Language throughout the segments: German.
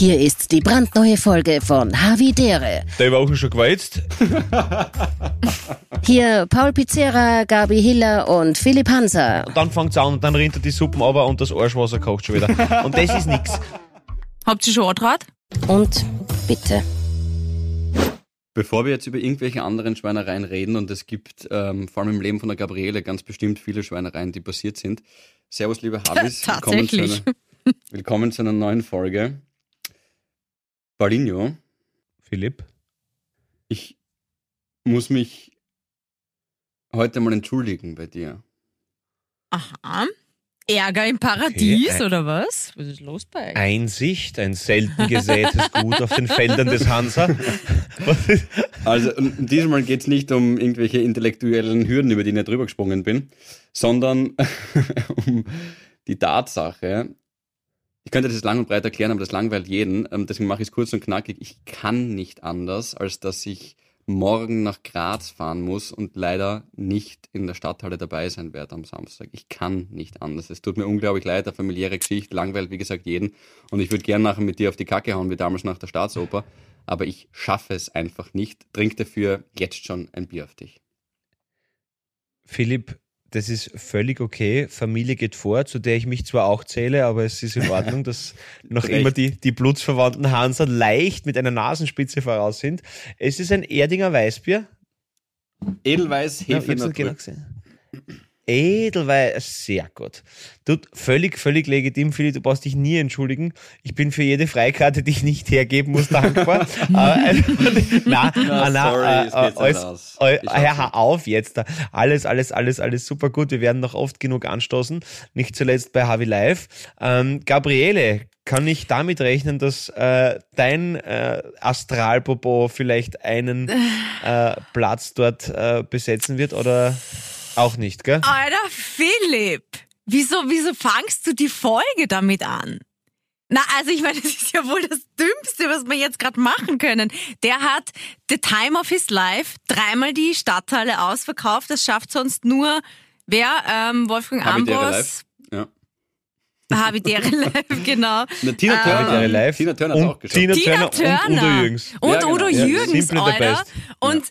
Hier ist die brandneue Folge von Havidere. Der Woche schon gewalzt. Hier Paul Pizzera, Gabi Hiller und Philipp Hanser. Und dann fängt's an und dann rinnt er die Suppen aber und das Arschwasser kocht schon wieder. Und das ist nix. Habt ihr schon Andraht? Und bitte. Bevor wir jetzt über irgendwelche anderen Schweinereien reden, und es gibt ähm, vor allem im Leben von der Gabriele ganz bestimmt viele Schweinereien, die passiert sind. Servus, liebe Habis. Willkommen zu, Tatsächlich. einer, willkommen zu einer neuen Folge. Paulinho, Philipp? ich muss mich heute mal entschuldigen bei dir. Aha. Ärger im Paradies, Okay, oder was? Was ist los bei euch? Einsicht, ein selten gesätes Gut auf den Feldern des Hansa. Also diesmal geht es nicht um irgendwelche intellektuellen Hürden, über die ich nicht drüber gesprungen bin, sondern um die Tatsache, ich könnte das lang und breit erklären, aber das langweilt jeden, ähm, deswegen mache ich es kurz und knackig. Ich kann nicht anders, als dass ich morgen nach Graz fahren muss und leider nicht in der Stadthalle dabei sein werde am Samstag. Ich kann nicht anders. Es tut mir unglaublich leid, eine familiäre Geschichte, langweilt wie gesagt jeden. Und ich würde gerne nachher mit dir auf die Kacke hauen, wie damals nach der Staatsoper. Aber ich schaffe es einfach nicht. Trink dafür jetzt schon ein Bier auf dich. Philipp, das ist völlig okay. Familie geht vor, zu der ich mich zwar auch zähle, aber es ist in Ordnung, dass noch Recht. immer die, die blutsverwandten Hanser leicht mit einer Nasenspitze voraus sind. Es ist ein Erdinger Weißbier. Edelweiß, Ja, Hefe, nicht genau gesehen. Edelweiß, sehr gut. Du, völlig, völlig legitim, Philipp, du brauchst dich nie entschuldigen. Ich bin für jede Freikarte, die ich nicht hergeben muss, dankbar. Aber, äh, na, na, na, sorry, äh, es geht alles, äh, hör auf jetzt. da. Alles, alles, alles, alles super gut. Wir werden noch oft genug anstoßen. Nicht zuletzt bei Havi Live. Ähm, Gabriele, kann ich damit rechnen, dass äh, dein äh, Astralpopo vielleicht einen äh, Platz dort äh, besetzen wird oder auch nicht, gell? Alter, Philipp! Wieso, wieso fangst du die Folge damit an? Na, also ich meine, das ist ja wohl das Dümmste, was wir jetzt gerade machen können. Der hat The Time of His Life dreimal die Stadthalle ausverkauft. Das schafft sonst nur wer? Ähm, Wolfgang Ambros. Ja. Habitäre Live, genau. Na, Tina Ähm, Turner. Habitäre Live. Tina Turner hat und auch geschafft. Tina, Tina Turner, und Udo Turner. Jürgens. Und Ja, genau. Udo Ja, Jürgens, Simple the Alter. best. Und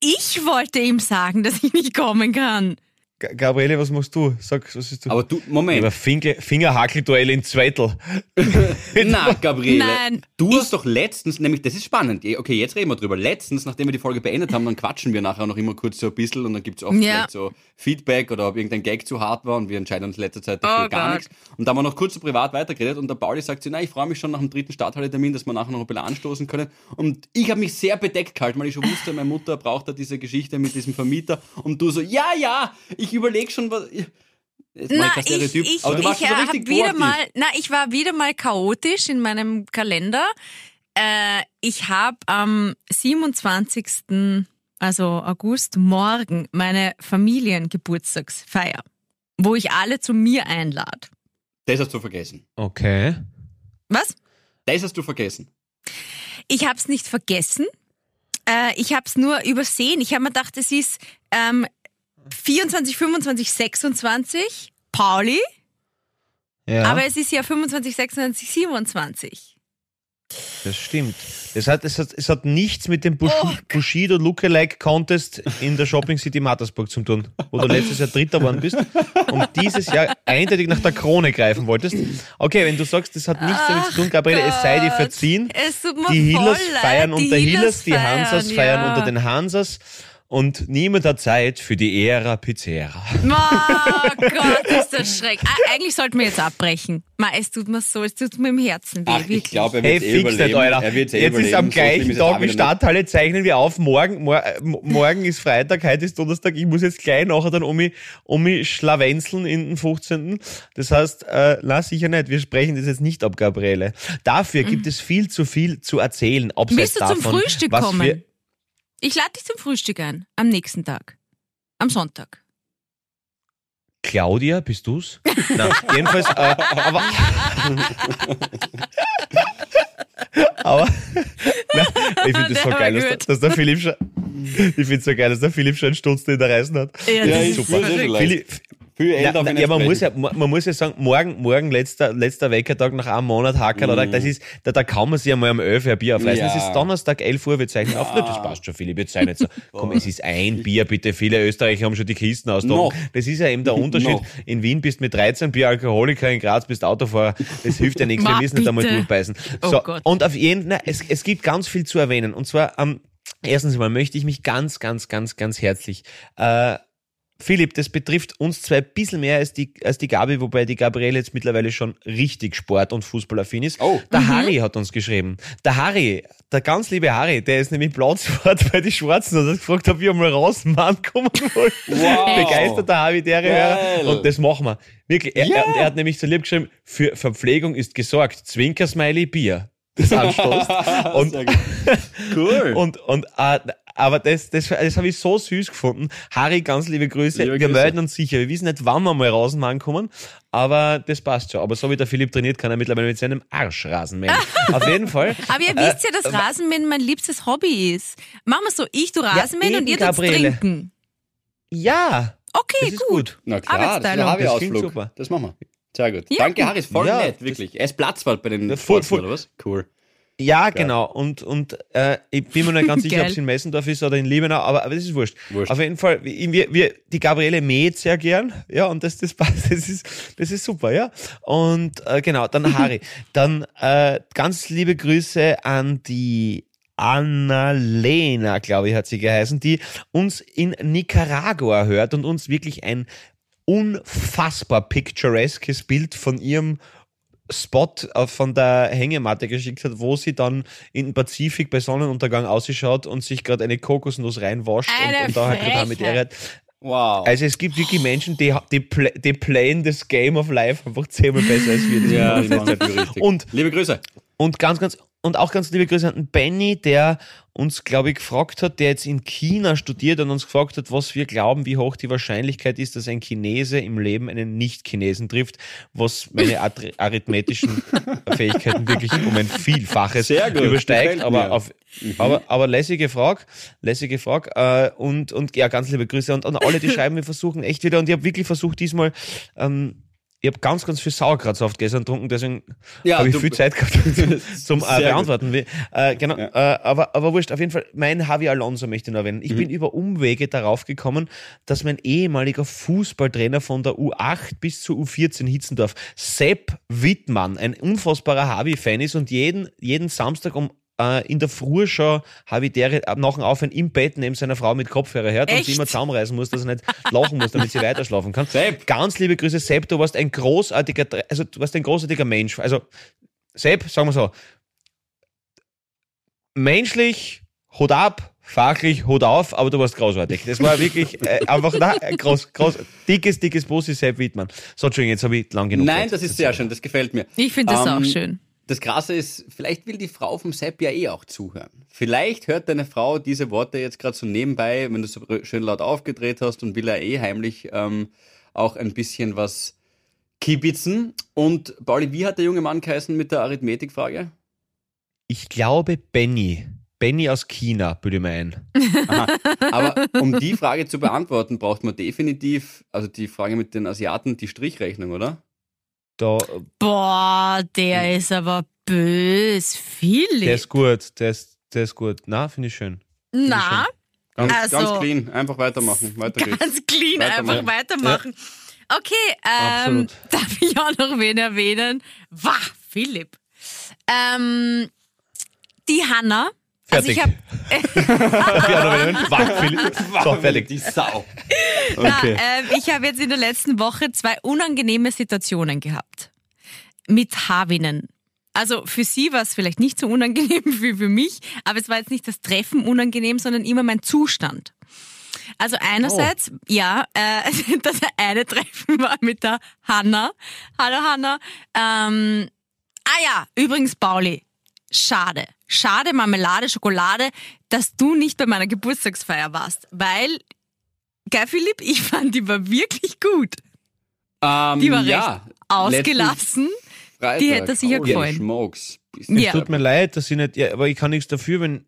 ich wollte ihm sagen, dass ich nicht kommen kann. Gabriele, was machst du? Sag, was ist du? Aber du, Moment. Aber Finger, Fingerhackelduell in Zweitel. Na, Gabriele. Nein, Du hast doch letztens, nämlich, das ist spannend. Okay, jetzt reden wir drüber. Letztens, nachdem wir die Folge beendet haben, dann quatschen wir nachher noch immer kurz so ein bisschen und dann gibt es oft Ja. so Feedback oder ob irgendein Gag zu hart war und wir entscheiden uns in letzter Zeit dafür Oh gar Gott. nichts. Und da haben wir noch kurz so privat weitergeredet und der Pauli sagt so, na, ich freue mich schon nach dem dritten Stadthalle-Termin, dass wir nachher noch ein bisschen anstoßen können. Und ich habe mich sehr bedeckt gehalten, weil ich schon wusste, meine Mutter braucht da diese Geschichte mit diesem Vermieter. Und du so, ja, ja, ich überlege schon, was... Jetzt Na, ich, Stereotyp, ich, aber du warst ich schon so hab richtig wieder mal, na, ich war wieder mal chaotisch in meinem Kalender. Äh, ich habe am 27. also August morgen meine Familiengeburtstagsfeier, wo ich alle zu mir einlade. Das hast du vergessen. Okay. Was? Das hast du vergessen. Ich habe es nicht vergessen. Äh, ich habe es nur übersehen. Ich habe mir gedacht, es ist ähm, 24, 25, 26 Pauli, Ja, aber es ist ja 25, 26, 27. das stimmt. Es hat, es, hat, es hat nichts mit dem Bush Oh. Bushido Lookalike Contest in der Shopping City Mattersburg zu tun, wo du letztes Jahr Dritter geworden bist und dieses Jahr eindeutig nach der Krone greifen wolltest. Okay, wenn du sagst, das hat nichts damit zu tun, Gabriele, es sei dir verziehen. Es Die leid. feiern Die unter Healers, die Hansas feiern ja. unter den Hansas und niemand hat Zeit für die Ära Pizzera. Oh Gott, ist das schreck. Ah, eigentlich sollten wir jetzt abbrechen. Ma, es tut mir so, es tut mir im Herzen weh. Ach, ich glaube, er Hey, wird eh überleben. Alter. Er wird's eh Jetzt ist am So gleichen auch Tag wie. Stadthalle, zeichnen wir auf. Morgen, mor morgen ist Freitag, heute ist Donnerstag. Ich muss jetzt gleich nachher dann um mich, um mich schlawenzeln in den 15. Das heißt, äh, na sicher nicht. Wir sprechen das jetzt nicht ab, Gabriele. Dafür gibt es viel zu viel zu erzählen. Abseits Willst du zum davon, Frühstück was kommen? Ich lade dich zum Frühstück ein. Am nächsten Tag. Am Sonntag. Claudia, bist du's? Nein, jedenfalls, äh, aber. aber. Nein, ich finde das Der so geil, dass, der- dass der Philipp schon. Ich finde es so geil, dass der Philipp schon einen Stutzen in der Reißen hat. Ja, Ja, das ist leicht. Philipp, Viel älter Ja, auf ihn ja, man muss ja, man man muss ja sagen, morgen, morgen letzter, letzter Weckertag nach einem Monat Hackerl, oder? Das ist, da, da kann man sich einmal um 11 Uhr ein Bier aufreißen. Ja. Es ist Donnerstag, 11 Uhr, wir zeichnen auf. Na, das passt schon, Philipp, jetzt sei nicht so. Komm, es ist ein Bier, bitte. Viele Österreicher haben schon die Kisten aus. Noch. Das ist ja eben der Unterschied. Noch. In Wien bist du mit 13 Bier Alkoholiker, in Graz bist du Autofahrer. Das hilft ja nichts. Wir müssen nicht einmal durchbeißen. Oh So, Gott. und auf jeden, na, es, es gibt ganz viel zu erwähnen. Und zwar, ähm, erstens mal möchte ich mich ganz, ganz, ganz, ganz herzlich, äh, Philipp, das betrifft uns zwei ein bisschen mehr als die, als die Gabi, wobei die Gabriele jetzt mittlerweile schon richtig Sport- und Fußballaffin ist. Oh. Der Harry hat uns geschrieben. Der Harry, der ganz liebe Harry, der ist nämlich Platzwart bei die Schwarzen und hat gefragt, ob wir mal rausmachen kommen wollen. Wow. Begeisterter Harry, der. Hörer. Und das machen wir. Wirklich. Er, Ja. er, er hat nämlich so lieb geschrieben, für Verpflegung ist gesorgt. Zwinker-Smiley, Bier. Das anstoßt. und, Sehr gut. Cool. und, und, äh, aber das, das, das habe ich so süß gefunden. Harry, ganz liebe Grüße. Liebe wir Grüße. melden uns sicher. Wir wissen nicht, wann wir mal rausmachen kommen, aber das passt schon. Aber so wie der Philipp trainiert, kann er mittlerweile mit seinem Arsch Rasen mähen. Auf jeden Fall. Aber ihr wisst ja, dass Rasenmähen mein liebstes Hobby ist. Machen wir so, ich tu Rasenmähen und eben, ihr Gabriele. trinken. Ja, Okay, das ist gut. gut. Na klar, das ist ein. Das Harvey-Ausflug. super. Das machen wir. Sehr gut. Ja, Danke. Harry, ist voll Ja, nett, das- wirklich. Er ist Platzwart bei den Ja, voll. oder was? Cool. Ja, genau. Und, und äh, ich bin mir nicht ganz sicher, ob Geil. es in Messendorf ist oder in Liebenau, aber, aber das ist wurscht. Wurscht. Auf jeden Fall, wir, wir, die Gabriele mäht sehr gern, ja, und das, das passt, das ist, das ist super, ja. Und äh, genau, dann Harry. dann äh, ganz liebe Grüße an die Annalena, glaube ich, hat sie geheißen, die uns in Nicaragua hört und uns wirklich ein unfassbar pictureskes Bild von ihrem Spot äh, von der Hängematte geschickt hat, wo sie dann in den Pazifik bei Sonnenuntergang ausschaut und sich gerade eine Kokosnuss reinwascht und, Eine und da halt total mit ihr redet. Wow. Also es gibt wirklich Menschen, die, die, pl- die playen das Game of Life einfach zehnmal besser als wir. Das ja, die machen richtig. Und Liebe Grüße. und ganz, ganz, und auch ganz liebe Grüße an Benny, der uns, glaube ich, gefragt hat, der jetzt in China studiert und uns gefragt hat, was wir glauben, wie hoch die Wahrscheinlichkeit ist, dass ein Chinese im Leben einen Nicht-Chinesen trifft, was meine Arith- arithmetischen Fähigkeiten wirklich um ein Vielfaches gut, übersteigt. Aber, auf, aber, aber lässige Frage, lässige Frage. Äh, und, und ja, ganz liebe Grüße und an alle, die schreiben, wir versuchen echt wieder, und ich habe wirklich versucht, diesmal, ähm, ich habe ganz, ganz viel Sauerkrautsaft gestern getrunken, deswegen Ja, habe ich viel Zeit gehabt zum äh. Beantworten. Äh, genau, Ja. äh, aber, aber wurscht, auf jeden Fall, mein Javi Alonso möchte ich noch erwähnen. Mhm. Ich bin über Umwege darauf gekommen, dass mein ehemaliger Fußballtrainer von der U8 bis zur U14 Hitzendorf, Sepp Wittmann, ein unfassbarer Javi-Fan ist und jeden, jeden Samstag um äh, in der Früh schon habe ich der nach dem Aufhören im Bett neben seiner Frau mit Kopfhörer hört und Echt? sie immer zusammenreißen muss, dass er nicht lachen muss, damit sie weiter schlafen kann. Sepp. Ganz liebe Grüße, Sepp, du warst ein großartiger, also du warst ein großartiger Mensch. Also Sepp, sagen wir so, menschlich, Hut ab, fachlich, Hut auf, aber du warst großartig. Das war wirklich äh, einfach na, groß, groß, dickes, dickes Bussi, Sepp Wittmann. So, Entschuldigung, jetzt habe ich lang genug Nein, geredet. das ist sehr schön, das gefällt mir. Ich finde das Ähm, auch schön. Das Krasse ist, vielleicht will die Frau vom Sepp ja eh auch zuhören. Vielleicht hört deine Frau diese Worte jetzt gerade so nebenbei, wenn du so schön laut aufgedreht hast und will er eh heimlich ähm, auch ein bisschen was kibitzen. Und Pauli, wie hat der junge Mann geheißen mit der Arithmetikfrage? Ich glaube Benny. Benny aus China, würde ich mir ein. Aha. Aber um die Frage zu beantworten, braucht man definitiv, also die Frage mit den Asiaten, die Strichrechnung, oder? Da, Boah, der ist aber bös. Philipp. der ist gut, der ist, der ist gut. Na, finde ich schön. Na, Ganz, Also- ganz clean, einfach weitermachen. Weiter geht's. ganz clean Weitermachen. einfach weitermachen. Okay, ähm, darf ich auch noch wen erwähnen? Wah, Philipp. Ähm, die Hanna. Also Fertig. ich habe. So, fertig. Die Sau. Okay. ähm, ich habe jetzt in der letzten Woche zwei unangenehme Situationen gehabt. Mit Havinnen. Also für sie war es vielleicht nicht so unangenehm wie für mich, aber es war jetzt nicht das Treffen unangenehm, sondern immer mein Zustand. Also einerseits, ja, äh, das eine Treffen war mit der Hanna. Hallo Hanna. Ähm, ah ja, übrigens Pauli, schade. Schade, Marmelade, Schokolade, dass du nicht bei meiner Geburtstagsfeier warst, weil, geil Philipp, ich fand die war wirklich gut. Ähm, Die war ja, recht ausgelassen. Freitag. Die hätte sich ja Holy gefallen. Smokes. Ja. Tut mir leid, dass ich nicht, ja, aber ich kann nichts dafür, wenn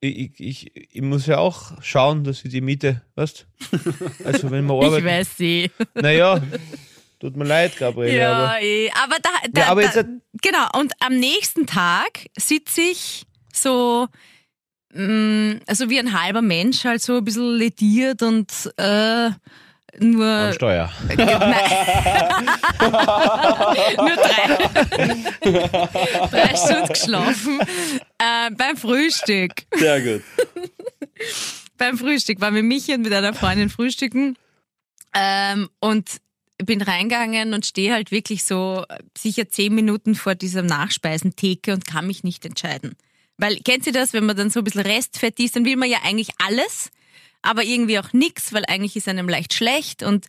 ich, ich, ich muss ja auch schauen, dass ich die Miete, weißt Also wenn man Ich arbeitet. weiß sie. Naja, tut mir leid, Gabriele, Ja, aber eh. aber da, da, Ja, aber da jetzt genau. Und am nächsten Tag sitze ich so, mh, also wie ein halber Mensch, halt so ein bisschen lediert und äh, nur, am Steuer. nur drei, drei Stunden geschlafen äh, beim Frühstück. Sehr gut. beim Frühstück, war mit Michi und mit einer Freundin frühstücken ähm, und bin reingegangen und stehe halt wirklich so sicher zehn Minuten vor dieser Nachspeisentheke und kann mich nicht entscheiden. Weil, kennt ihr das, wenn man dann so ein bisschen Restfett isst, dann will man ja eigentlich alles, aber irgendwie auch nix, weil eigentlich ist einem leicht schlecht und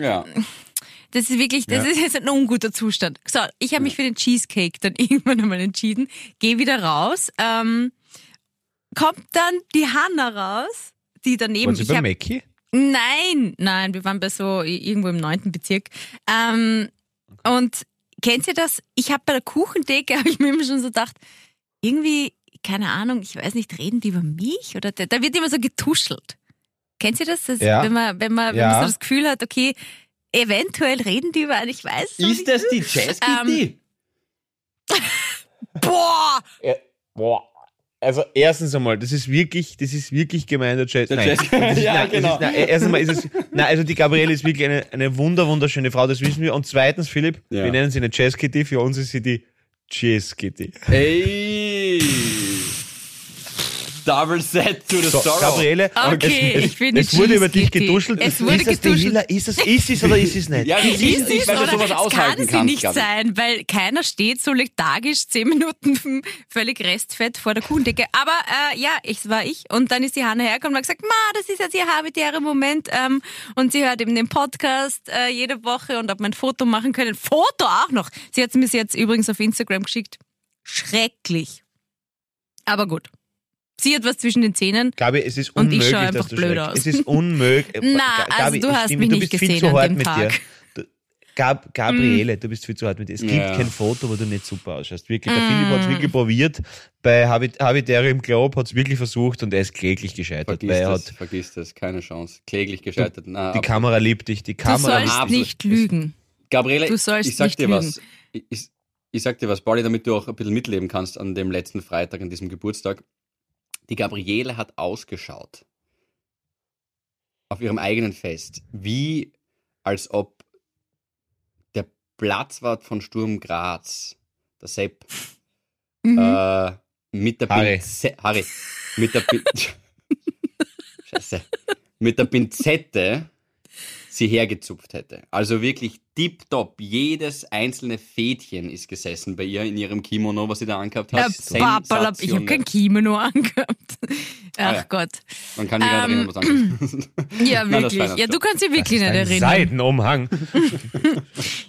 Ja. das ist wirklich, das Ja. ist jetzt ein unguter Zustand. So, ich habe mich für den Cheesecake dann irgendwann einmal entschieden, gehe wieder raus, ähm, kommt dann die Hanna raus, die daneben, Waren Sie bei hab, Mackie? Nein, nein, wir waren bei so irgendwo im neunten Bezirk. Ähm, und kennt ihr das? Ich habe bei der Kuchendecke, habe ich mir immer schon so gedacht, irgendwie, keine Ahnung, ich weiß nicht, reden die über mich? Oder da, da wird immer so getuschelt. Kennt ihr das? das Ja. Wenn man, wenn man, wenn Ja. man so das Gefühl hat, okay, eventuell reden die über einen, ich weiß es noch Ist nicht. das die Jazz Kitty? Boah! Ja, boah. Also erstens einmal, das ist wirklich, das ist wirklich gemein, der Jazz. Nein, Jazz- ist, Ja, nein, genau. Das ist, nein, erst einmal ist es, nein, also die Gabriele ist wirklich eine, eine wunder, wunderschöne Frau, das wissen wir. Und zweitens, Philipp, Ja. wir nennen sie eine Jazz Kitty, für uns ist sie die Jazz Kitty. Ey. Double set to the So, sorrow. Gabriele, Okay, es, ich bin es wurde über dich geduschelt. Es wurde ist das geduschelt. Hila? Ist es, ist es oder ist es nicht? Ja, Ist ist es nicht, weil du oder sowas es aushalten kann sie kannst, nicht Gabi. sein, weil keiner steht so lethargisch zehn Minuten völlig restfett vor der Kuchendecke. Aber äh, ja, ich war ich. Und dann ist die Hanna hergekommen und hat gesagt, Ma, das ist jetzt ihr habitärer Moment. Ähm, und sie hört eben den Podcast äh, jede Woche und ob wir ein Foto machen können. Foto auch noch. Sie hat es mir jetzt übrigens auf Instagram geschickt. Schrecklich. Aber gut. Sie hat was zwischen den Zähnen. Gabi, es ist Und ich unmöglich, schau einfach dass du blöd aus. Es ist unmöglich. Na, Ga- also Gabi, du hast stimme, mich du nicht bist viel gesehen zu an hart dem mit Tag. Mm. dir. Du, Gab, Gabriele, du bist viel zu hart mit dir. Es gibt Ja. kein Foto, wo du nicht super ausschaust. Wirklich, der Mm. Philipp hat es wirklich probiert. Bei Habit Habitarium Globe hat es wirklich versucht und er ist kläglich gescheitert. Vergiss er das, hat, vergiss das, keine Chance. Kläglich gescheitert. Na, die Kamera liebt dich, die Du Kamera liebt sollst absolut. nicht lügen. Gabriele, Du sollst ich sag nicht dir lügen. was. Ich, ich, ich sag dir was, Pauli, damit du auch ein bisschen mitleben kannst an dem letzten Freitag, an diesem Geburtstag. Die Gabriele hat ausgeschaut. Auf ihrem eigenen Fest. Wie als ob der Platzwart von Sturm Graz, der Sepp, Mhm. äh, mit der Harry. Pinze Harry, mit der Pin Scheiße. Mit der Pinzette sie hergezupft hätte. Also wirklich tipptopp. Jedes einzelne Fädchen ist gesessen bei ihr in ihrem Kimono, was sie da angehabt Ja, hat. Papalap, ich habe kein Kimono angehabt. Ach Ah, ja. Gott. Man kann sich gerade Ähm, erinnern, was anderes. Ja, Nein, das wirklich. war Ja, du kannst dich wirklich nicht ein erinnern. Seidenumhang.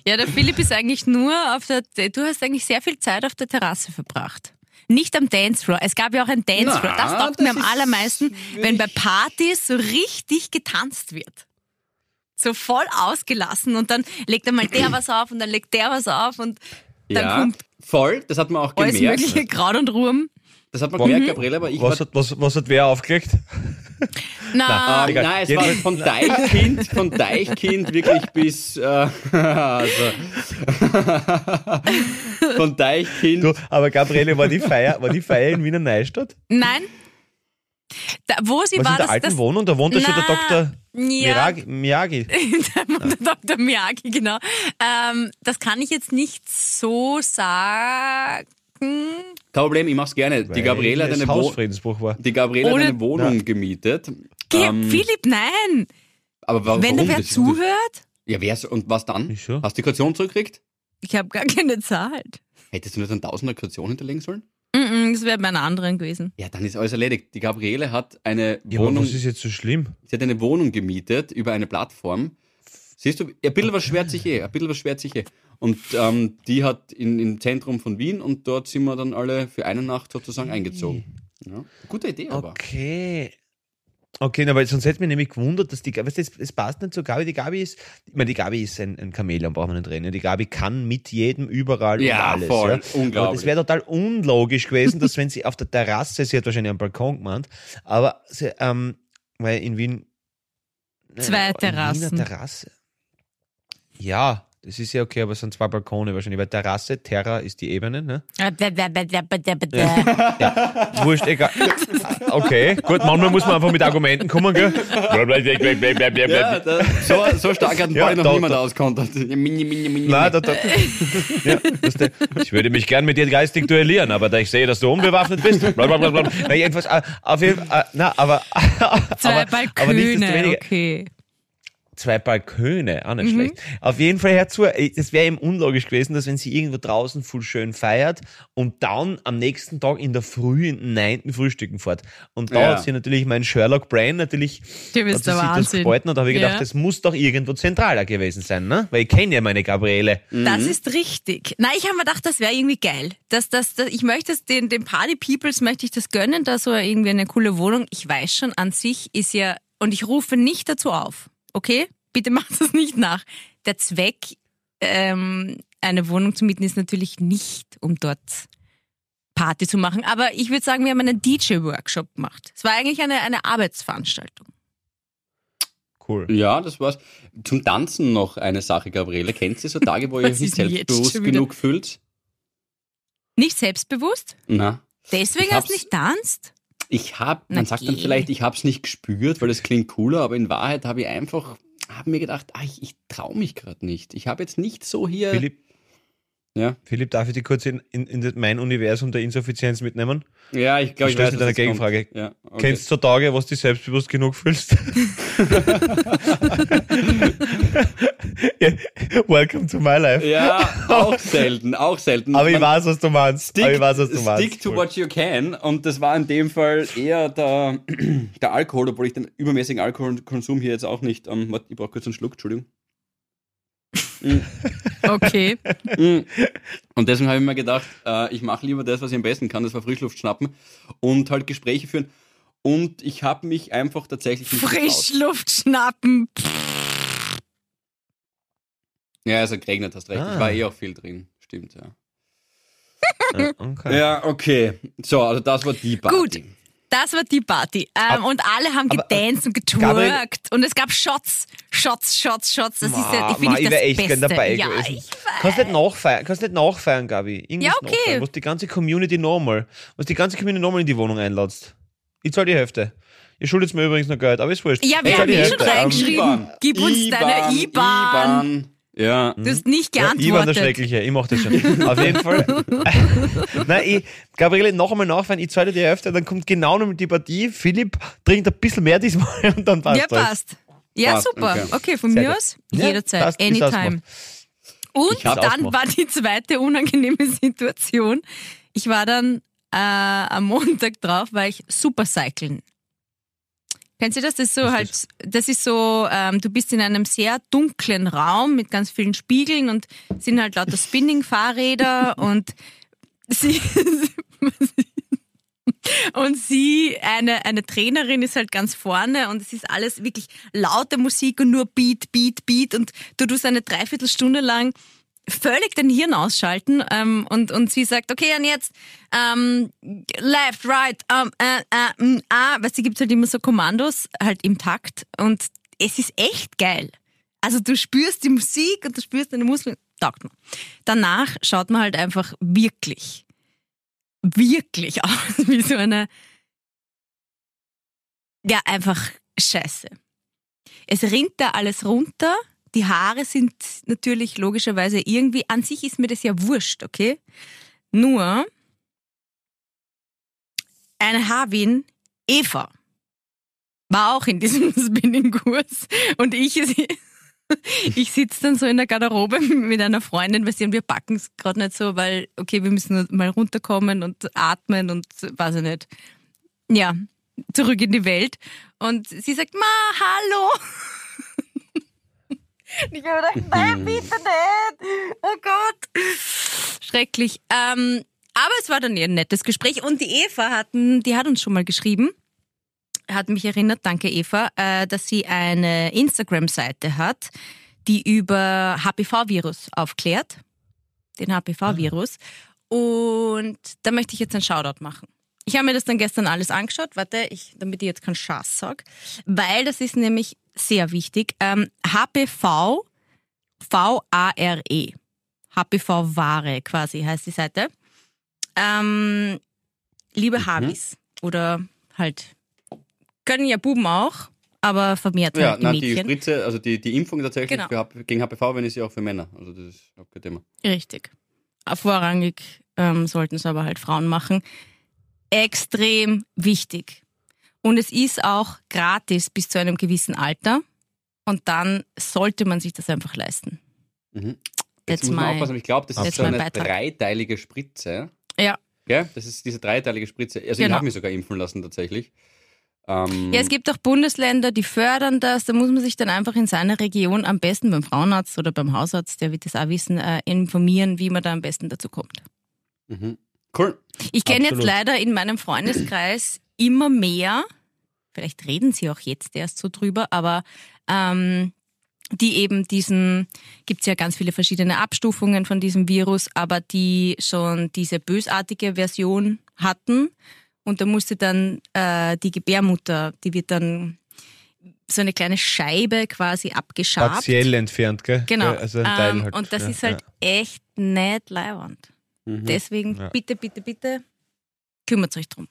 Ja, der Philipp ist eigentlich nur auf der, du hast eigentlich sehr viel Zeit auf der Terrasse verbracht. Nicht am Dancefloor. Es gab ja auch ein Dancefloor. Na, Das taugt mir am ist allermeisten, wenn bei Partys so richtig getanzt wird. So voll ausgelassen und dann legt einmal der was auf und dann legt der was auf und dann ja, kommt voll. Das hat man auch alles gemerkt. mögliche Kraut und Ruhm. Das hat man Mhm. gemerkt, Gabriele, aber ich Was hat, was, was hat wer aufgelegt? Na, Ähm, nein, es war von Deichkind, von Deichkind wirklich bis äh, also, von Deichkind. Du, aber Gabriele, war die Feier, war die Feier in Wiener Neustadt? nein. Da, wo sie Was war, in der das, alten das, Wohnung? Da wohnt ja schon der Dr. ja, Miragi. Miyagi. der Dr. Miyagi, genau. Ähm, das kann ich jetzt nicht so sagen. Kein Problem, ich mach's gerne. Die Gabriele hat eine, Wo war. die Gabriele hat eine Wohnung gemietet. Geh, Ähm, Philipp, nein. aber warum? Wenn da wer zuhört, Ja, wer und was dann? Hast du die Kaution zurückgekriegt? ich habe gar keine Zeit. Hättest du nicht einen Tausender Kaution hinterlegen sollen? Mm, Das wäre bei einer anderen gewesen. Ja, dann ist alles erledigt. Die Gabriele hat eine Ja, aber Wohnung, was ist jetzt so schlimm? sie hat eine Wohnung gemietet über eine Plattform. Siehst du, ein bisschen was schwert sich eh, ein bisschen was schwert sich eh. Und ähm, die hat in, im Zentrum von Wien und dort sind wir dann alle für eine Nacht sozusagen eingezogen. Ja. Gute Idee aber. Okay. Okay, aber sonst hätte mich nämlich gewundert, dass die Gabi, weißt du, es, es passt nicht zu Gabi. Die Gabi ist, ich meine, die Gabi ist ein, ein Chamäleon, brauchen wir nicht reden. Die Gabi kann mit jedem überall Ja, und alles. voll. Ja. Aber Unglaublich. das wäre total unlogisch gewesen, dass wenn sie auf der Terrasse, sie hat wahrscheinlich am Balkon gemeint, aber sie, ähm, weil in Wien Zwei Terrassen. Wiener Terrasse. Ja, das ist ja okay, aber es sind zwei Balkone wahrscheinlich, weil Terrasse, Terra ist die Ebene, ne? Wurscht, egal. Okay, gut, manchmal muss man einfach mit Argumenten kommen, gell? Ja, da, so, so stark hat Ja, ja, noch da- niemand da- mini, mini. Nein, da, da, ja, der, ich würde mich gern mit dir geistig duellieren, aber da ich sehe, dass du unbewaffnet bist. Blablabla. Na, jedenfalls, äh, auf jeden Fall, äh, na, aber, Zwei aber, aber nicht okay. Zwei Balköne, auch Mhm. nicht schlecht. Auf jeden Fall herzu, es wäre eben unlogisch gewesen, dass wenn sie irgendwo draußen voll schön feiert und dann am nächsten Tag in der Früh in den 9. Frühstücken fährt. Und da Ja. hat sie natürlich mein Sherlock Brain natürlich bist sie der das Wahnsinn. und da habe ich gedacht, Ja. das muss doch irgendwo zentraler gewesen sein, ne? Weil ich kenne ja meine Gabriele. Das ist richtig. Nein, ich habe mir gedacht, das wäre irgendwie geil. Das, das, das, ich möchte es den, den Party Peoples möchte ich das gönnen, da so irgendwie eine coole Wohnung. Ich weiß schon, an sich ist ja, und ich rufe nicht dazu auf. Okay? Bitte macht das nicht nach. Der Zweck, ähm, eine Wohnung zu mieten, ist natürlich nicht, um dort Party zu machen. Aber ich würde sagen, wir haben einen DJ-Workshop gemacht. Es war eigentlich eine, eine Arbeitsveranstaltung. Cool. Ja, das war's. Zum Tanzen noch eine Sache, Gabriele. Kennst du so Tage, wo ihr euch nicht selbstbewusst genug fühlt? Nicht selbstbewusst? Na, Deswegen hast du nicht tanzt? Ich hab, Na man sagt dann vielleicht, ich hab's nicht gespürt, weil das klingt cooler, aber in Wahrheit habe ich einfach, habe mir gedacht, ah, ich, ich traue mich gerade nicht. Ich habe jetzt nicht so hier. Philipp, Ja, Philipp, darf ich dich kurz in, in, in mein Universum der Insuffizienz mitnehmen? ja, ich glaube, Ich ich weiß mit einer. Gegenfrage. Ja, okay. Kennst du so Tage, wo du dich selbstbewusst genug fühlst? Welcome to my life. Ja, auch selten, auch selten. Aber ich Man- weiß, was du meinst. Stick, Aber ich weiß, was du meinst. stick to what you can. Und das war in dem Fall eher der, der Alkohol, obwohl ich den übermäßigen Alkoholkonsum hier jetzt auch nicht. Ähm, warte, ich brauche kurz einen Schluck, Entschuldigung. Okay. Mm. Und deswegen habe ich mir gedacht, äh, ich mache lieber das, was ich am besten kann, das war Frischluft schnappen und halt Gespräche führen. Und ich habe mich einfach tatsächlich nicht getraut. Frischluft schnappen. Ja, also geregnet, hast recht. Ah. Ich war eh auch viel drin. Stimmt, ja. Ja, okay. Ja, okay. So, also das war die Party. Gut. Das war die Party. Ähm, und alle haben aber, gedanced und getwerkt. Und es gab Shots. Shots, Shots, Shots. Das ist ja, ich Ma, finde ich das wäre echt Beste. dabei ja, gewesen. ich Kannst nicht nachfeiern, kannst nicht nachfeiern, Gabi. Irgendwas Ja, okay. nachfeiern, was die ganze Community normal, was die ganze Community normal in die Wohnung einladst. Ich zahl die Hälfte. Ihr schuldet mir übrigens noch Geld, aber ist wurscht. Ja, wir haben die eh schon Hälfte. reingeschrieben. IBAN. Gib uns deine IBAN. Ja. Du hast nicht Ja, ich war der geantwortet. Schreckliche, ich mach das schon. Auf jeden Fall. Nein, ich, Gabriele, noch einmal nachfeiern, ich zahle die Hälfte, dann kommt genau noch die Partie. Philipp trinkt ein bisschen mehr diesmal und dann passt ja, passt. Ja, Passt, super. okay. Okay, von Sehr mir gut. aus Ja, jederzeit, passt, anytime. Und dann ausgemacht. war die zweite unangenehme Situation. Ich war dann äh, am Montag drauf, war ich Supercyclen. Kennst du das? Das ist so halt, das ist so, ähm, du bist in einem sehr dunklen Raum mit ganz vielen Spiegeln und sind halt lauter Spinning-Fahrräder und sie, und sie, eine, eine Trainerin ist halt ganz vorne und es ist alles wirklich laute Musik und nur Beat, Beat, Beat und du tust eine Dreiviertelstunde lang völlig den Hirn ausschalten ähm, und, und sie sagt, okay, und jetzt ähm, left, right, um, äh, äh, ah, weil sie gibt halt immer so Kommandos halt im Takt und es ist echt geil. Also du spürst die Musik und du spürst deine Muskeln, taugt mir. Danach schaut man halt einfach wirklich, wirklich aus wie so eine, ja, einfach scheiße. Es rinnt da alles runter. Die Haare sind natürlich logischerweise irgendwie, an sich ist mir das ja wurscht, okay? Nur eine Havin, Eva, war auch in diesem Spinning-Kurs und ich, ich sitze dann so in der Garderobe mit einer Freundin, weil sie und wir packen es gerade nicht so, weil, okay, wir müssen mal runterkommen und atmen und weiß ich nicht. Ja, zurück in die Welt. Und sie sagt, Ma, hallo. Ich habe gedacht, nein, bitte nicht. Oh Gott. Schrecklich. Ähm, aber es war dann ein nettes Gespräch. Und die Eva hatten, die hat uns schon mal geschrieben. hat mich erinnert, danke Eva, äh, dass sie eine Instagram-Seite hat, die über HPV-Virus aufklärt, den HPV-Virus. Und da möchte ich jetzt einen Shoutout machen. Ich habe mir das dann gestern alles angeschaut, warte, ich, damit ich jetzt keinen Schaß sage, weil das ist nämlich sehr wichtig. Ähm, HPV, V-A-R-E, HPV-Ware quasi heißt die Seite. Ähm, liebe Habis oder halt, können ja Buben auch, aber vermehrt Ja, halt die nein, die Mädchen. Spritze, also die, die Impfung tatsächlich Genau. für, gegen HPV, wenn ist ja auch für Männer. Also das ist auch kein Thema. Richtig. Vorrangig ähm, sollten es aber halt Frauen machen. Extrem wichtig. Und es ist auch gratis bis zu einem gewissen Alter. Und dann sollte man sich das einfach leisten. Mhm. That's Jetzt muss man my- aufpassen, ich glaube, das that's ist so eine Beitrag. dreiteilige Spritze. Ja. Gell? Das ist diese dreiteilige Spritze. Also ich Genau. habe mich sogar impfen lassen tatsächlich. Ähm, Ja, es gibt auch Bundesländer, die fördern das. Da muss man sich dann einfach in seiner Region am besten beim Frauenarzt oder beim Hausarzt, der wird das auch wissen, äh, informieren, wie man da am besten dazu kommt. mhm. Cool. Ich kenne jetzt leider in meinem Freundeskreis immer mehr, vielleicht reden sie auch jetzt erst so drüber, aber ähm, die eben diesen, gibt es ja ganz viele verschiedene Abstufungen von diesem Virus, aber die schon diese bösartige Version hatten. Und da musste dann äh, die Gebärmutter, die wird dann so eine kleine Scheibe quasi abgeschabt. Partiell entfernt, gell? Genau. Also ein Teil ähm, halt. und das ja, ist halt echt nicht leiwand. Mhm. Deswegen Ja. bitte, bitte, bitte kümmert euch drum.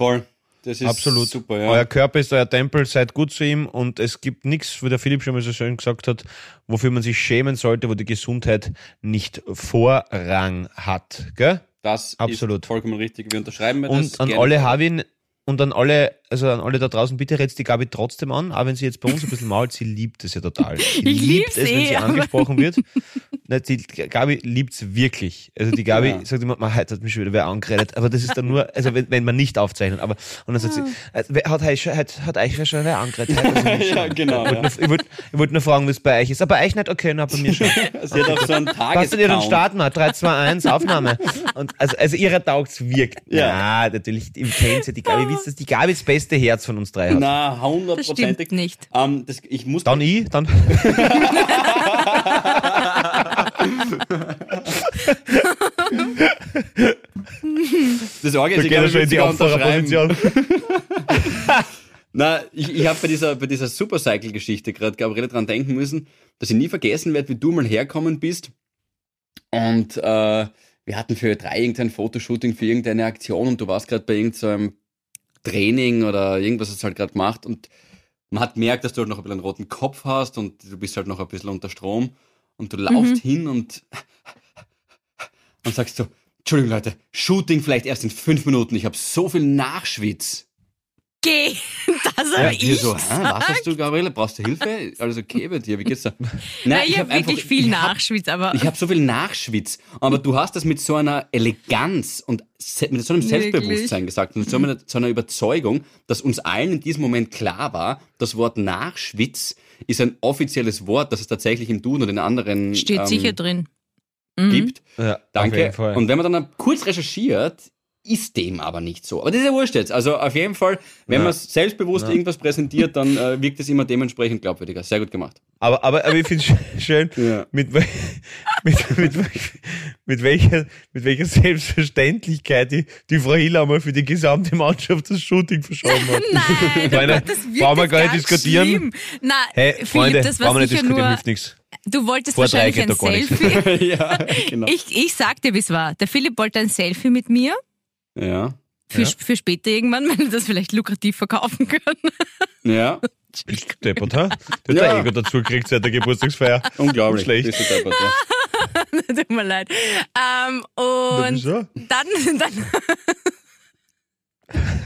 Voll. Das ist Absolut. super, ja. Euer Körper ist euer Tempel, seid gut zu ihm und es gibt nichts, wie der Philipp schon mal so schön gesagt hat, wofür man sich schämen sollte, wo die Gesundheit nicht Vorrang hat. Gell? Das Absolut. ist vollkommen richtig. Wir unterschreiben mir das. Und an alle Havin und an alle, also an alle da draußen, bitte rettet die Gabi trotzdem an, auch wenn sie jetzt bei uns ein bisschen mault, sie liebt es ja total. Sie Ich liebt es, wenn eh, sie aber- angesprochen wird. Nein, die Gabi liebt's wirklich. Also die Gabi Ja. sagt immer, man, heute hat mich schon wieder wer angeredet, aber das ist dann nur, also wenn, wenn man nicht aufzeichnet, aber und dann sagt sie, äh, wer- hat euch schon, hat, hat euch schon wer angeredet? Mich Ja, genau, Ich wollte nur, ich wollte nur fragen, wie es bei euch ist. Aber bei euch nicht, okay, na, bei mir schon. Sie hat auch so einen Passt ihr dann Tagescount. starten? 3, 2, 1, Aufnahme. Und also, also ihre taugt's wirkt. Ja. Ja, natürlich, im kennt sie die Gabi. Wisst ihr, die Gabi das beste Herz von uns drei hat. Na, Das hundertprozentig. nicht. Ähm, das, ich muss Dann ich, dann. das Orgel ist, glaube, schon in ich die. Opfererposition. Na, ich, ich habe bei dieser, bei dieser Supercycle-Geschichte gerade Gabriele dran denken müssen, dass ich nie vergessen werde, wie du mal herkommen bist. Und äh, wir hatten für drei irgendein Fotoshooting für irgendeine Aktion und du warst gerade bei irgendeinem Training oder irgendwas hast du halt gerade gemacht und man hat gemerkt, dass du halt noch ein bisschen einen roten Kopf hast und du bist halt noch ein bisschen unter Strom und du laufst hin und, und sagst so, Entschuldigung Leute, Shooting vielleicht erst in fünf Minuten, ich habe so viel Nachschwitz. Geh, das Ja, habe wir ich so, was hast du, Gabriele? Brauchst du Hilfe? Alles okay bei dir? Wie geht's da? Ja, Nein, ich habe hab wirklich viel ich hab- Nachschwitz, aber Ich habe so viel Nachschwitz, aber du hast das mit so einer Eleganz und mit so einem Wirklich? Selbstbewusstsein gesagt und so einer, so einer Überzeugung, dass uns allen in diesem Moment klar war, das Wort Nachschwitz ist ein offizielles Wort, das es tatsächlich im Duden und in anderen steht ähm, sicher drin. Mhm. gibt. Ja, Auf Danke. Und wenn man dann kurz recherchiert, ist dem aber nicht so. Aber das ist ja wurscht jetzt. Also auf jeden Fall, wenn Ja. man selbstbewusst Ja. irgendwas präsentiert, dann äh, wirkt es immer dementsprechend glaubwürdiger. Sehr gut gemacht. aber, aber, aber ich finde es schön, Ja. mit, mit, mit, mit, welcher, mit welcher Selbstverständlichkeit die, die Frau Hiller einmal für die gesamte Mannschaft das Shooting verschoben hat. Nein, Meine, Gott, das wird brauchen wir gar nicht diskutieren. Schlimm. Na, Hey, Philipp, Freunde, das war wir nicht sicher diskutieren, nur, hilft nichts. du wolltest Vor drei wahrscheinlich ein. Selfie. ja, genau. Ich, ich sag dir, wie es war. Der Philipp wollte ein Selfie mit mir Ja. für, Ja. für später irgendwann, wenn wir das vielleicht lukrativ verkaufen können. Ja. Deppert, ha? Der hat Ja. der Ego dazu gekriegt seit der Geburtstagsfeier. Unglaublich. Schlecht. Bist du deppert, ja. Tut mir leid. Ähm, Na, und wieso? dann, dann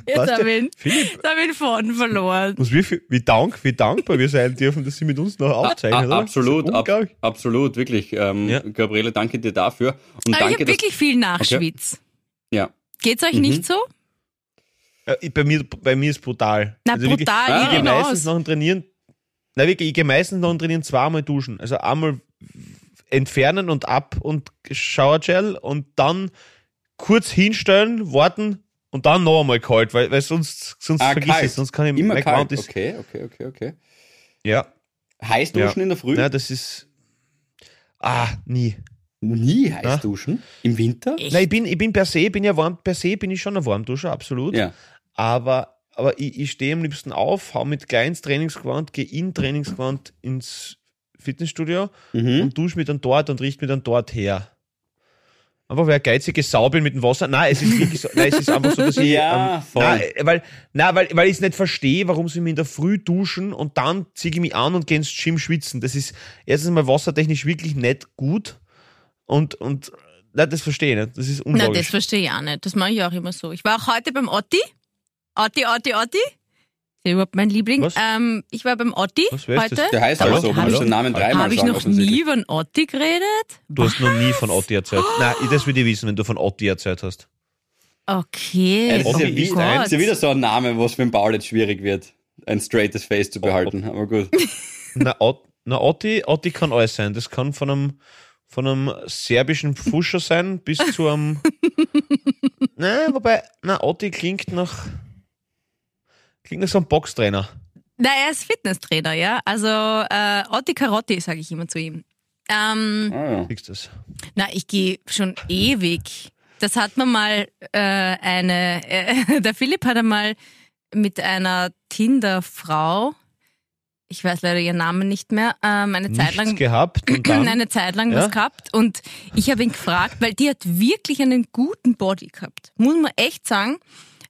jetzt Was habe denn? ich, ihn- Philipp, jetzt hab ich ihn vorne verloren. was wie, viel- wie, dank, wie dankbar wir sein dürfen, dass Sie mit uns noch aufzeichnen, A- oder? absolut, ab, absolut, wirklich. Ähm, Ja. Gabriele, danke dir dafür. Und Aber ich danke, habe dass, wirklich viel Nachschwitz. ja. Geht's euch Mhm. nicht so? Ich- bei, mir, bei mir ist brutal. Na, Also wirklich, brutal, Ah. Ich ich gehe geh meistens aus. nach dem Trainieren, na wirklich, ich gehe meistens nach dem Trainieren zweimal duschen. Also einmal entfernen und ab und Showergel und dann kurz hinstellen, warten und dann noch einmal kalt, weil, weil sonst, sonst Ah, vergiss kalt. es, sonst kann ich Immer kalt. Ist, Okay, okay, okay, okay. Ja, Heiß duschen Ja. in der Früh? ja, das ist, ah, nie. Nie heiß Ja. duschen? Im Winter? Echt? Nein, ich bin, ich bin per se, bin ja warm, per se bin ich schon ein Warmduscher, absolut. Ja. Aber, aber ich, ich stehe am liebsten auf, hau mit kleines Trainingsgewand, gehe in Trainingsgewand ins Fitnessstudio Mhm. und dusche mich dann dort und richte mich dann dort her. Einfach weil geizige Sau bin mit dem Wasser. Nein, es ist wirklich so, nein, es ist einfach so, dass ich, Ja, ähm, voll. nein, weil, nein, weil, weil ich es nicht verstehe, warum sie mich in der Früh duschen und dann ziehe ich mich an und gehe ins Gym schwitzen. Das ist erstens mal wassertechnisch wirklich nicht gut und, und, nein, das verstehe ich nicht. Das ist Na, das unlogisch. verstehe ich auch nicht. Das mache ich auch immer so. Ich war auch heute beim Otti. Otti, Otti, Otti. Ist ja überhaupt mein Liebling. Was? Ähm, ich war beim Otti Was, wer ist heute. das? Der heißt Hallo? aber so, du musst den Namen dreimal Habe ich sagen. noch nie von Otti geredet? Du hast noch nie von Otti erzählt. Nein, das würde ich wissen, wenn du von Otti erzählt hast. Okay. Ja, das ist ja, wie, ist oh das Gott. ist ja wieder so ein Name, was für den Paul jetzt schwierig wird, ein straightes Face zu behalten. Aber gut. Na, Ot, na Otti, Otti kann alles sein. Das kann von einem, von einem serbischen Pfuscher sein bis zu einem. Nein, wobei, na, Otti klingt nach. Klingt nach so einem Boxtrainer. Na, er ist Fitnesstrainer, ja. Also äh, Otti Carotti, sage ich immer zu ihm. Ähm, Ah, ja. Kriegst du das? na, ich gehe schon ewig. Das hat man mal äh, eine, äh, der Philipp hat einmal mit einer Tinder-Frau, ich weiß leider ihren Namen nicht mehr, ähm, eine Zeit lang gehabt und dann. eine Zeit lang Ja? was gehabt und ich habe ihn gefragt, weil die hat wirklich einen guten Body gehabt, muss man echt sagen,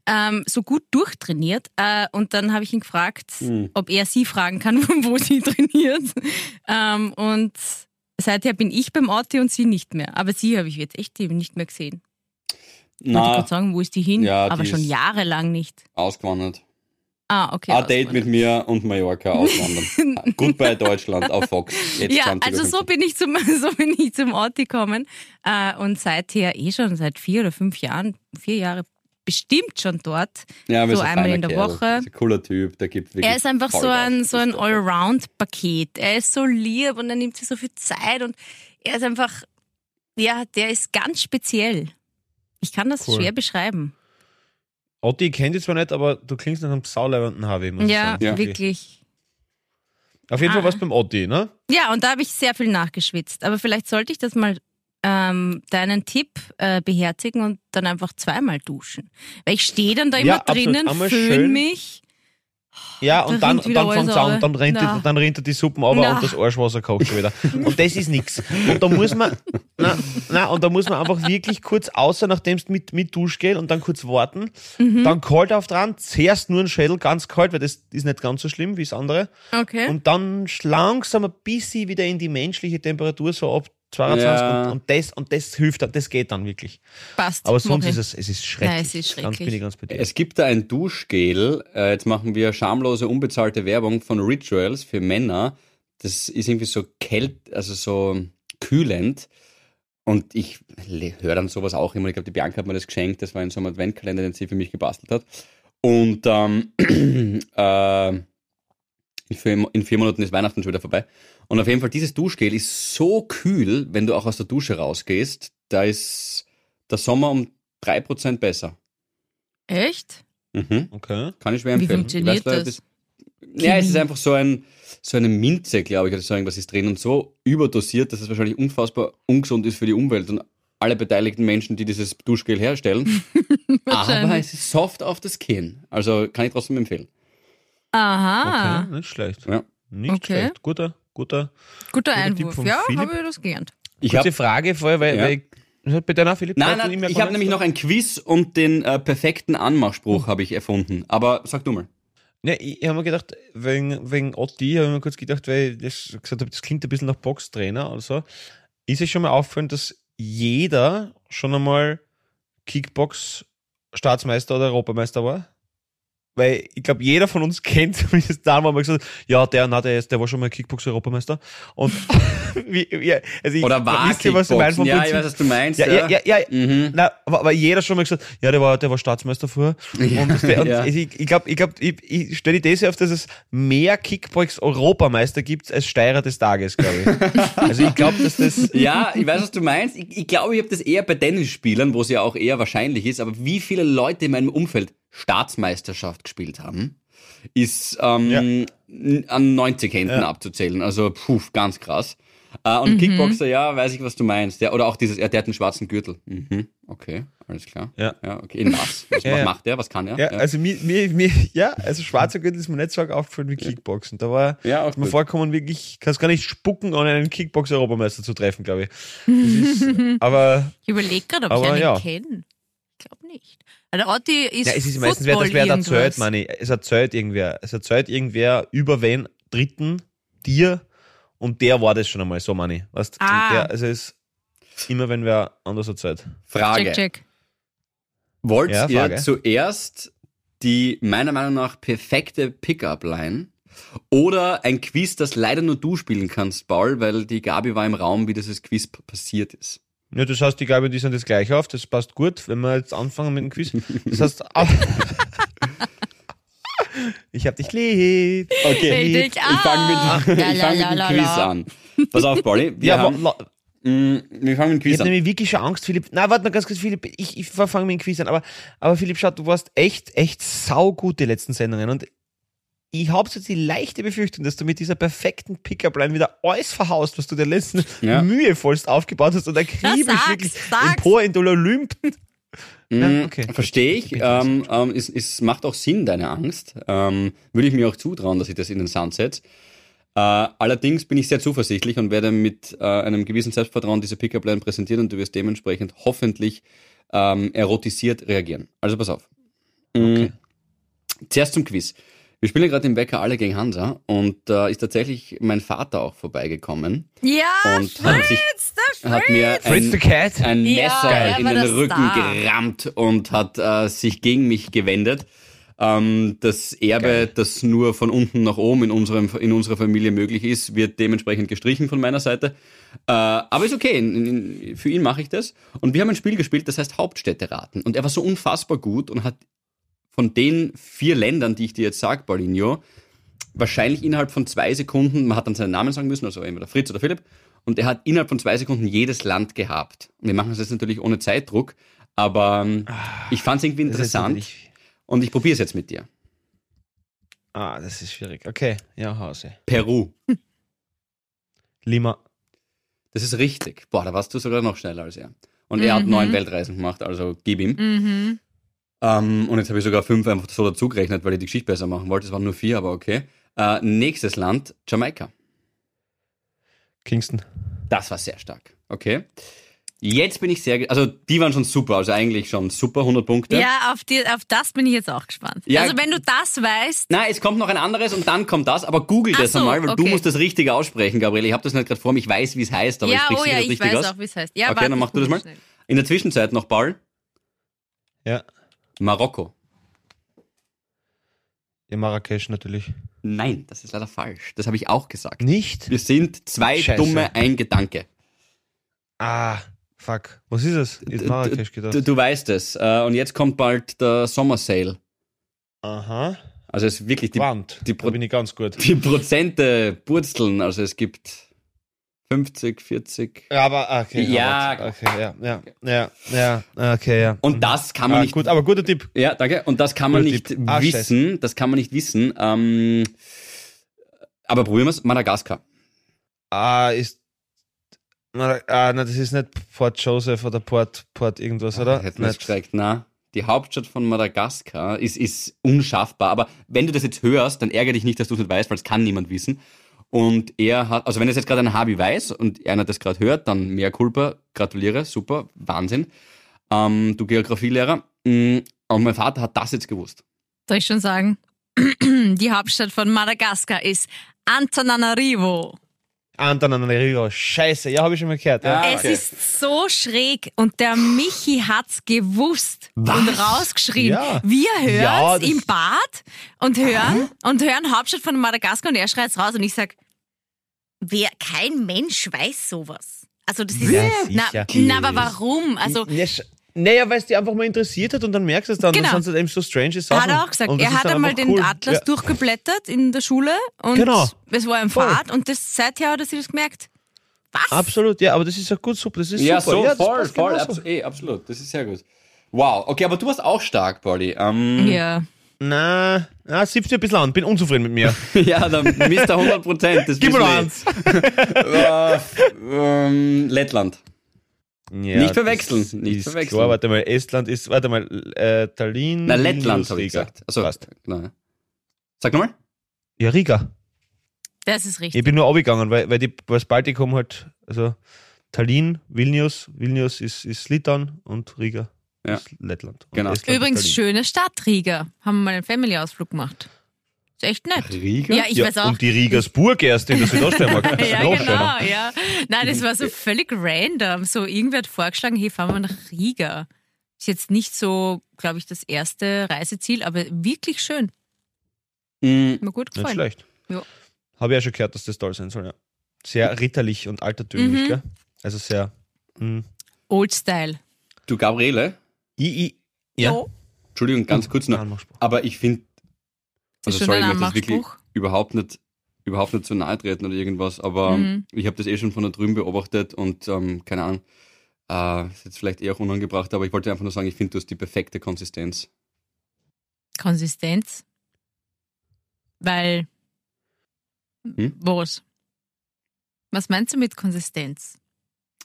ähm, so gut durchtrainiert äh, und dann habe ich ihn gefragt, Hm. ob er sie fragen kann, wo sie trainiert ähm, und seither bin ich beim Orti und sie nicht mehr, aber sie habe ich jetzt echt eben nicht mehr gesehen. Ich wollte Na, gerade sagen, wo ist die hin? Ja, aber schon jahrelang nicht. ausgewandert. Ah, okay. Ein Date mit mir und Mallorca auswandern. Goodbye Deutschland auf Fox. Jetzt Ja, 20 also so bin ich zum, so bin ich zum Ort gekommen äh, und seither eh schon seit vier oder fünf Jahren, vier Jahre bestimmt schon dort. ja, so einmal in der Kerl. Woche. Ist ein cooler Typ, der gibt wirklich Er ist einfach so ein, so ein Allround-Paket. Er ist so lieb und er nimmt sich so viel Zeit und er ist einfach, ja, der ist ganz speziell. Ich kann das Cool. schwer beschreiben. Otti kennt dich zwar nicht, aber du klingst nach einem sauleibenden Harvey, muss ich Ja, sagen. Ja. wirklich. Auf jeden Fall Ah. was beim Otti, ne? Ja, und da habe ich sehr viel nachgeschwitzt. Aber vielleicht sollte ich das mal ähm, deinen Tipp äh, beherzigen und dann einfach zweimal duschen. Weil ich stehe dann da immer Ja, drinnen, schön. mich. Ja, Da und dann, rinnt wieder dann fängt alles an, dann rennt, die, dann rennt die Suppen aber und das Arschwasser kocht schon wieder. Und das ist nix. Und da muss man, na, na, und da muss man einfach wirklich kurz außer, nachdem du mit, mit Duschgel und dann kurz warten, Mhm. dann kalt auf dran, zuerst nur ein Schädel ganz kalt, weil das ist nicht ganz so schlimm wie das andere. Okay. Und dann langsam ein bisschen wieder in die menschliche Temperatur, so ab 22 Ja. und, und das, und das hilft dann, das geht dann wirklich. Passt. Aber sonst Mach ist es, es ist schrecklich. Nein, es ist Ganz schrecklich. bin ich ganz bei dir. Es gibt da ein Duschgel, äh, jetzt machen wir schamlose, unbezahlte Werbung von Rituals für Männer. Das ist irgendwie so kält, also so kühlend. Und ich höre dann sowas auch immer. Ich glaube, die Bianca hat mir das geschenkt. Das war in so einem Adventkalender, den sie für mich gebastelt hat. Und ähm, äh, in, vier, in vier Monaten ist Weihnachten schon wieder vorbei. Und auf jeden Fall, dieses Duschgel ist so kühl, wenn du auch aus der Dusche rausgehst. Da ist der Sommer um 3% besser. Echt? Mhm. Okay. Kann ich schwer Wie empfehlen. funktioniert ich weiß, das? Ja, es ist einfach so ein so eine Minze, glaube ich, oder so irgendwas ist drin und so überdosiert, dass es wahrscheinlich unfassbar ungesund ist für die Umwelt und alle beteiligten Menschen, die dieses Duschgel herstellen. Aber es ist soft auf das Kinn. Also kann ich trotzdem empfehlen. Aha. Okay, nicht schlecht. Ja. Nicht Okay. schlecht. Guter, guter. Guter Guter Einwurf. Ja, Philipp. habe ich das gelernt. Ich Kurze habe Frage vorher, weil, Ja. weil ich, bitte nach Philipp. Nein, nein, nicht mehr ich habe nämlich noch ein Quiz und den äh, perfekten Anmachspruch habe ich erfunden. Aber sag du mal. Ja, ich, ich habe mir gedacht, wegen, wegen Otti, habe ich mir kurz gedacht, weil ich das gesagt habe, das klingt ein bisschen nach Boxtrainer oder so. Ist es schon mal aufgefallen, dass jeder schon einmal Kickbox Staatsmeister oder Europameister war? Weil ich glaube, jeder von uns kennt zumindest da, man gesagt ja, der, na, der, ist, der war schon mal Kickbox-Europameister. Und wie, wie, also ich, Oder war wisst ihr, was ich meine vom Ja, ich Prinzip? weiß, was du meinst. Ja, ja, ja, ja. Mhm. Na, aber aber jeder schon mal gesagt, ja, der war, der war Staatsmeister vorher. Und, das wär- und Ja. ich, ich glaube, ich, glaub, ich, ich stelle die These auf, dass es mehr Kickbox-Europameister gibt als Steirer des Tages, glaube ich. also ich glaube, dass das, Ja, ich weiß, was du meinst. Ich, ich glaube, ich habe das eher bei Tennisspielern, wo es ja auch eher wahrscheinlich ist, aber wie viele Leute in meinem Umfeld Staatsmeisterschaft gespielt haben, ist ähm, Ja. an 90 Händen Ja. abzuzählen. Also, puh, ganz krass. Äh, Mhm. und Kickboxer, ja, weiß ich, was du meinst. Der, oder auch dieses, ja, der hat einen schwarzen Gürtel. Mhm, okay, alles klar. Ja. ja okay. In was? Was, Ja, was ja. macht der? Was kann er? ja, also mir, mir, mir, ja, also schwarzer Gürtel ist mir nicht so arg aufgefallen wie Kickboxen. Da war Ja, auch ist mir vorkommen, wirklich, kannst gar nicht spucken, ohne einen Kickbox-Europameister zu treffen, glaube ich. Ist, aber, Ich überlege gerade, ob Aber ich einen ja. kenne. Ich glaube nicht. Der Otti ist ja, es ist meistens, wer, das wer irgendwas. erzählt, meine ich. Es erzählt irgendwer. Es erzählt irgendwer über wen Dritten, dir, und der war das schon einmal, so meine ich. Weißt? Ah. Der, also es ist immer, wenn wer anders erzählt. Frage. Check, check. Wollt Ja, ihr Frage. zuerst die meiner Meinung nach perfekte Pickup-Line oder ein Quiz, das leider nur du spielen kannst, Paul, weil die Gabi war im Raum, wie dieses Quiz passiert ist? Ja, das heißt, ich glaube, die sind das gleich auf. Das passt gut, wenn wir jetzt anfangen mit dem Quiz. Das heißt, ich hab dich lieb. Okay, Ich ich, dich fange mit, ich fang mit dem. Quiz an. Pass auf, Pauli. Wir, Ja, aber, haben, la- mh, wir fangen mit dem ich Quiz habe an. nämlich wirklich schon Angst, Philipp. Na, warte mal ganz kurz, Philipp. Ich, ich fange mit dem Quiz an. Aber, aber Philipp, schau, du warst echt, echt saugut die letzten Sendungen. Und ich habe jetzt die leichte Befürchtung, dass du mit dieser perfekten Pickup-Line wieder alles verhaust, was du der letzten Ja. mühevollst aufgebaut hast und akribisch sag's, wirklich empor in den Olymp. Ja, Mhm, okay. Verstehe ich. Ähm, ähm, es, es macht auch Sinn, deine Angst. Ähm, würde ich mir auch zutrauen, dass ich das in den Sound setze. Äh, allerdings bin ich sehr zuversichtlich und werde mit äh, einem gewissen Selbstvertrauen diese Pickup-Line präsentieren und du wirst dementsprechend hoffentlich ähm, erotisiert reagieren. Also pass auf. Mhm. Zuerst zum Quiz. Wir spielen gerade im Wecker alle gegen Hansa und da ist tatsächlich mein Vater auch vorbeigekommen Ja, und hat, sich, Fritz, der hat mir Fritz the ein, Cat. ein Ja, Messer er in den Rücken Star. gerammt und hat äh, sich gegen mich gewendet. Ähm, das Erbe, Geil. das nur von unten nach oben in, unserem, in unserer Familie möglich ist, wird dementsprechend gestrichen von meiner Seite. Äh, aber ist okay, in, in, für ihn mache ich das. Und wir haben ein Spiel gespielt, das heißt Hauptstädte raten. Und er war so unfassbar gut und hat von den vier Ländern, die ich dir jetzt sage, Paulinho, wahrscheinlich innerhalb von zwei Sekunden, man hat dann seinen Namen sagen müssen, also entweder Fritz oder Philipp, und er hat innerhalb von zwei Sekunden jedes Land gehabt. Wir machen das jetzt natürlich ohne Zeitdruck, aber ähm, ich fand es irgendwie interessant und ich probiere es jetzt mit dir. Ah, das ist schwierig. Okay, ja, Hause. Peru, Lima. das ist richtig. Boah, da warst du sogar noch schneller als er. Und er hat Mhm. neun Weltreisen gemacht, also gib ihm. Mhm. Ähm, und jetzt habe ich sogar fünf einfach so dazugerechnet, weil ich die Geschichte besser machen wollte. Es waren nur vier, aber okay. Äh, nächstes Land, Jamaika. Kingston. Das war sehr stark. Okay. Jetzt bin ich sehr, also die waren schon super, also eigentlich schon super, 100 Punkte. Ja, auf, die, auf das bin ich jetzt auch gespannt. Ja. Also wenn du das weißt, Nein, es kommt noch ein anderes und dann kommt das, aber google das so, einmal, weil du okay. musst das richtig aussprechen, Gabriele. Ich habe das nicht gerade vor mir, ich weiß, wie es heißt, aber ich ja, spreche oh ja, ich richtig weiß aus. auch, wie es heißt. Ja, Okay, warte, dann mach ich du das mal. schnell. In der Zwischenzeit noch Ball, Ja. Marokko. Ja, Marrakesch natürlich. Nein, das ist leider falsch. Das habe ich auch gesagt. Nicht? Wir sind zwei Scheiße. dumme, ein Gedanke. Ah, fuck. Was ist es? Ist Marrakesch gedacht. Du, du weißt es. Äh, Und jetzt kommt bald der Sommersale. Aha. Also es ist wirklich die, Quant. die da bin ich ganz gut. die Prozente purzeln. Also es gibt 50, 40. Ja, aber ah, okay. Ja. aber- Okay, ja, ja, ja, ja, okay, ja. Und das kann man ah, nicht. gut, aber guter Tipp. Ja, danke. Und das kann man Guter nicht Tipp. Ah, wissen. Das kann man nicht wissen. Ähm, aber probieren wir es. Madagaskar. Ah, ist ah, na, das ist nicht Port Joseph oder Port Port irgendwas, oder? Hätten wir es Nicht. gestreckt. Na, die Hauptstadt von Madagaskar ist, ist unschaffbar. Aber wenn du das jetzt hörst, dann ärgere dich nicht, dass du es nicht weißt, weil es kann niemand wissen. Und er hat, also wenn es jetzt gerade ein Habi weiß und einer das gerade hört, dann mehr Culpa, gratuliere, super, Wahnsinn. Ähm, du Geografielehrer. Mm, Und mein Vater hat das jetzt gewusst. Soll ich schon sagen? Die Hauptstadt von Madagaskar ist Antananarivo. Antananarivo. Scheiße, ja, habe ich schon mal gehört. Ja. Ah, Es okay. ist so schräg und der Michi hat's gewusst und rausgeschrien. Ja. Wir Ja, hören's das- im Bad und hören und hören Hauptstadt von Madagaskar und er schreit's raus und ich sag, wer, kein Mensch weiß sowas. Also das ist, Ja, na, sicher. na, aber warum? Also Ja, Naja, weil es dir einfach mal interessiert hat und dann merkst du es dann, Genau. dann sind es eben so strange Sachen. hat er auch gesagt, Und er hat einmal den cool. Atlas Ja. durchgeblättert in der Schule und Genau. es war im Voll. Fahrt und das, seither hat er sich das gemerkt. Was? Absolut, ja, aber das ist ja gut, super. Das ist Ja, super. so, ja, voll, voll, genauso. abs eh, absolut. Das ist sehr gut. Wow, okay, aber du warst auch stark, Pauli. Ähm, Ja. Na, na, siebst du ein bisschen an. Bin unzufrieden mit mir. ja, dann Mr. 100 Prozent. Gib mir noch eins. Äh, ähm, Lettland. Ja, Nicht verwechseln, nicht ist verwechseln. Klar, warte mal, Estland ist, warte mal, äh, Tallinn. Na, Lettland habe ich gesagt. Also, Passt. genau. Sag nochmal. Ja, Riga. Das ist richtig. Ich bin nur abgegangen, weil, weil die, das Baltikum halt, also Tallinn, Vilnius, Vilnius ist, ist Litauen und Riga Ja. ist Lettland. Und Genau. Estland Übrigens, schöne Stadt, Riga. Haben wir mal einen Family-Ausflug gemacht. Ist echt nett. Riga? Ja, ich ja, weiß auch. Und die Rigas Burg erst in der Südoststeiermark. Ja, genau, schöner. ja. Nein, das war so völlig random. So, irgendwer hat vorgeschlagen, hey, fahren wir nach Riga. Ist jetzt nicht so, glaube ich, das erste Reiseziel, aber wirklich schön. Mm, Mir gut Nicht gefallen. schlecht. Ja. Habe ich ja schon gehört, dass das toll sein soll, ja. Sehr ritterlich und altertümlich, Mhm. gell? Also sehr. Mh. Old Style. Du, Gabriele, I, I, ja. Oh, Entschuldigung, ganz kurz noch. Aber ich finde, also sorry, ich möchte das wirklich überhaupt nicht, überhaupt nicht zu nahe treten oder irgendwas, aber Mhm. ich habe das eh schon von da drüben beobachtet und ähm, keine Ahnung, äh, ist jetzt vielleicht eher auch unangebracht, aber ich wollte einfach nur sagen, ich finde, du hast die perfekte Konsistenz. Konsistenz. Weil. Hm? Was? Was meinst du mit Konsistenz?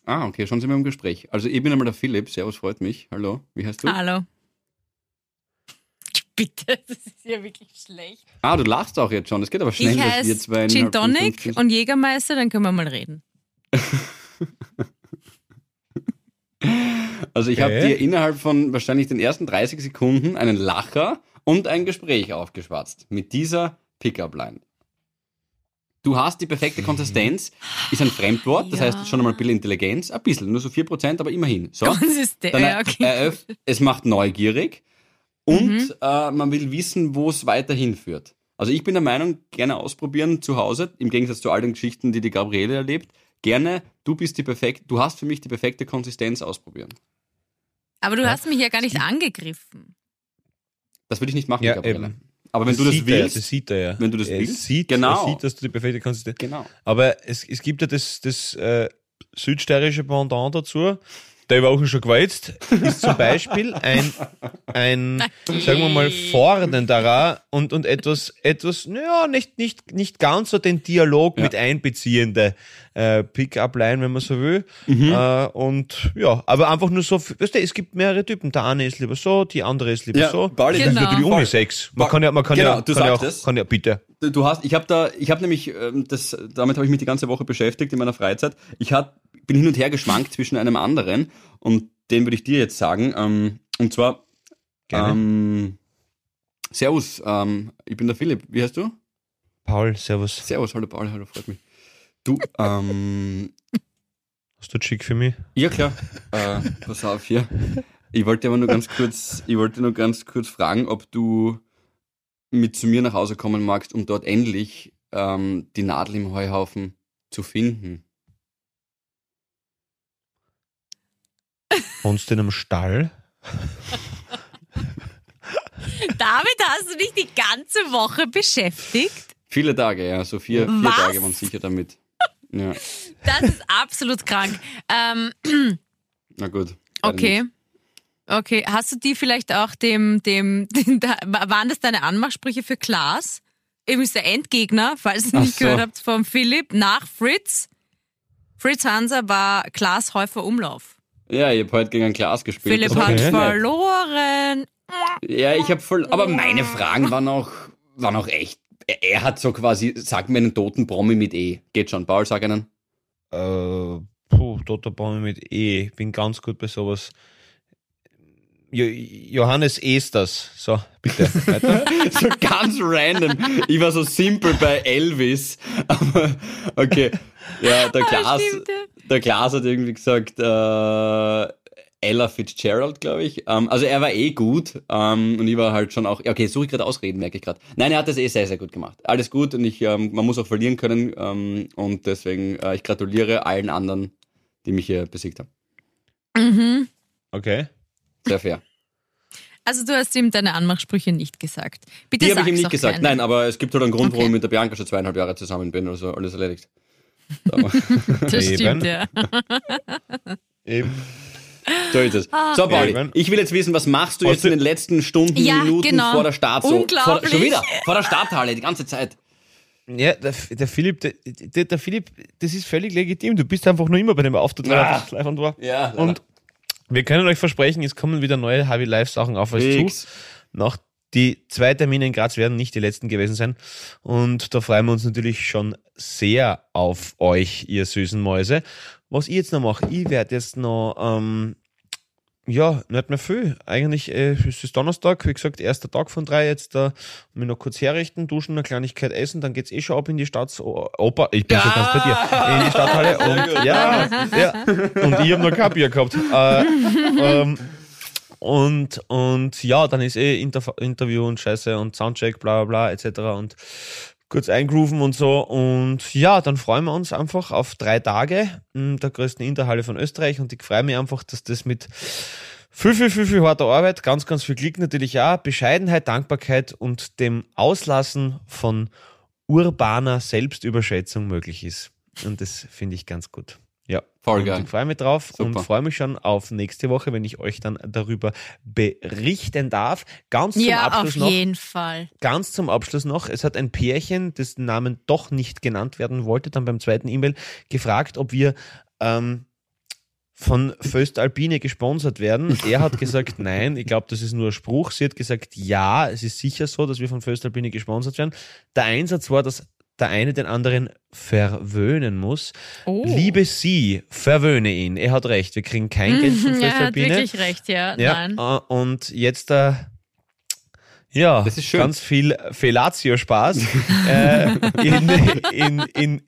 Ah, okay, schon sind wir im Gespräch. Also ich bin einmal der Philipp, servus, freut mich. Hallo, wie heißt du? Hallo. Bitte, das ist ja wirklich schlecht. Ah, du lachst auch jetzt schon, das geht aber schnell, Ich heiße Gin Tonic und Jägermeister, dann können wir mal reden. Also ich habe Okay. dir innerhalb von wahrscheinlich den ersten 30 Sekunden einen Lacher und ein Gespräch aufgeschwatzt mit dieser Pickup-Line. Du hast die perfekte Konsistenz, ist ein Fremdwort, das Ja. heißt schon einmal ein bisschen Intelligenz, ein bisschen, nur so 4%, aber immerhin. So, Konsistenz. dann Ja, okay. es macht neugierig und Mhm. äh, man will wissen, wo es weiterhin führt. Also ich bin der Meinung, gerne ausprobieren zu Hause, im Gegensatz zu all den Geschichten, die die Gabriele erlebt. Gerne, du bist die perfekte, du hast für mich die perfekte Konsistenz ausprobieren. Aber du hast mich ja gar nicht angegriffen. Das würde ich nicht machen, Ja, Gabriele. eben. Aber wenn du das sieht er, willst, das sieht er ja. wenn du das er willst, sieht, genau. er sieht, dass du die perfekte Konsistenz genau. Aber es, es gibt ja das, das äh, südsteirische Pendant dazu, der war auch schon gewalzt, ist zum Beispiel ein, ein sagen wir mal, fordernder und, und etwas, etwas, naja, nicht, nicht, nicht ganz so den Dialog Ja. mit einbeziehende äh, Pick-up-Line, wenn man so will. Mhm. Äh, und ja, aber einfach nur so, weißt du, es gibt mehrere Typen. Der eine ist lieber so, die andere ist lieber Ja, so. Pauli, das ist Genau. natürlich Unisex. Man kann ja, man kann Genau, ja, du kann ja auch, es. kann ja, bitte. Du hast, ich habe da, ich habe nämlich, ähm, das, damit habe ich mich die ganze Woche beschäftigt in meiner Freizeit. Ich hab, bin hin und her geschwankt zwischen einem anderen und den würde ich dir jetzt sagen. Ähm, und zwar, Gerne. ähm, Servus, ähm, ich bin der Philipp. Wie heißt du? Paul, servus. Servus, hallo Paul, hallo, freut mich. Du, ähm, Hast du schick für mich? ja klar, äh, pass auf hier. Ich wollte aber nur ganz kurz, ich wollte nur ganz kurz fragen, ob du mit zu mir nach Hause kommen magst, um dort endlich ähm, die Nadel im Heuhaufen zu finden. Wohnst du in einem Stall? Damit hast du dich die ganze Woche beschäftigt. Viele Tage, ja, so vier, vier Was? Tage waren sicher damit. Ja, Das ist absolut krank. Ähm, na gut. okay. Okay, hast du die vielleicht auch dem, dem, dem da, waren das deine Anmachsprüche für Klaas? Übrigens der Endgegner, falls ihr nicht so. gehört habt, vom Philipp nach Fritz. Fritz Hanser war Klaas Häufer Umlauf. Ja, ich habe heute gegen ein Glas gespielt. Philipp hat Okay. verloren. Ja, ich habe voll. Aber meine Fragen waren auch, waren auch echt. Er, er hat so quasi, sag mir einen toten Promi mit E. Geht schon, Paul, sag einen. Äh, puh, toter Baum mit E. Ich bin ganz gut bei sowas. Jo Johannes Esters. So, bitte. Weiter. so ganz random. Ich war so simpel bei Elvis. Aber okay. Ja, der Glas, ja. der Glas hat irgendwie gesagt, äh, Ella Fitzgerald, glaube ich. Ähm, also er war eh gut ähm, und ich war halt schon auch. Okay, suche ich gerade Ausreden, merke ich gerade. Nein, er hat das eh sehr, sehr gut gemacht. Alles gut und ich, ähm, man muss auch verlieren können ähm, und deswegen äh, ich gratuliere allen anderen, die mich hier besiegt haben. Mhm. Okay. Sehr fair. Also du hast ihm deine Anmachsprüche nicht gesagt. Bitte Die habe ich ihm nicht gesagt. keinem. Nein, aber es gibt halt einen Grund, warum Okay. ich mit der Bianca schon zweieinhalb Jahre zusammen bin. Also alles erledigt. Das stimmt, ja. Eben. So ist es. So, Pauli, Eben. ich will jetzt wissen, was machst du Hast jetzt du- in den letzten Stunden, Ja, Minuten genau. vor der Start? So, vor, schon wieder, vor der Starthalle, die ganze Zeit. Ja, der, der Philipp, der, der, der Philipp, das ist völlig legitim. Du bist einfach nur immer bei dem Auftritt Ah. live und war. Ja, Und wir können euch versprechen, es kommen wieder neue Harvey Live Sachen auf euch Fix. zu. Noch die zwei Termine in Graz werden nicht die letzten gewesen sein. Und da freuen wir uns natürlich schon sehr auf euch, ihr süßen Mäuse. Was ich jetzt noch mache, ich werde jetzt noch, ähm, ja, nicht mehr viel. Eigentlich äh, es ist Donnerstag, wie gesagt, erster Tag von drei jetzt da. Mich noch kurz herrichten, duschen, eine Kleinigkeit essen, dann geht's eh schon ab in die Staatsoper. Ich bin schon ganz bei dir. In die Stadthalle. Und, ja, ja. Und ich habe noch kein Bier gehabt. Äh, ähm, und, und ja, dann ist eh Inter Interview und Scheiße und Soundcheck, bla bla bla, etc. Und kurz eingrooven und so. Und ja, dann freuen wir uns einfach auf drei Tage in der größten Interhalle von Österreich. Und ich freue mich einfach, dass das mit viel, viel, viel, viel harter Arbeit, ganz, ganz viel Glück natürlich auch, Bescheidenheit, Dankbarkeit und dem Auslassen von urbaner Selbstüberschätzung möglich ist. Und das finde ich ganz gut. Ja, Voll geil. Ich freue mich drauf Super. und freue mich schon auf nächste Woche, wenn ich euch dann darüber berichten darf. Ganz zum Ja, Abschluss auf noch jeden Fall. ganz zum Abschluss noch, es hat ein Pärchen, dessen Namen doch nicht genannt werden wollte, dann beim zweiten E-Mail gefragt, ob wir ähm, von Föstalpine gesponsert werden. Er hat gesagt, nein, ich glaube, das ist nur ein Spruch. Sie hat gesagt, ja, es ist sicher so, dass wir von Föstalpine gesponsert werden. Der Einsatz war, dass der eine den anderen verwöhnen muss. Oh. Liebe Sie, verwöhne ihn. Er hat recht, wir kriegen kein Geld von er hat wirklich recht, ja. Ja, Nein. äh, und jetzt äh, ja, Das ist schön. ganz viel Fellatio-Spaß. äh, in, in, in,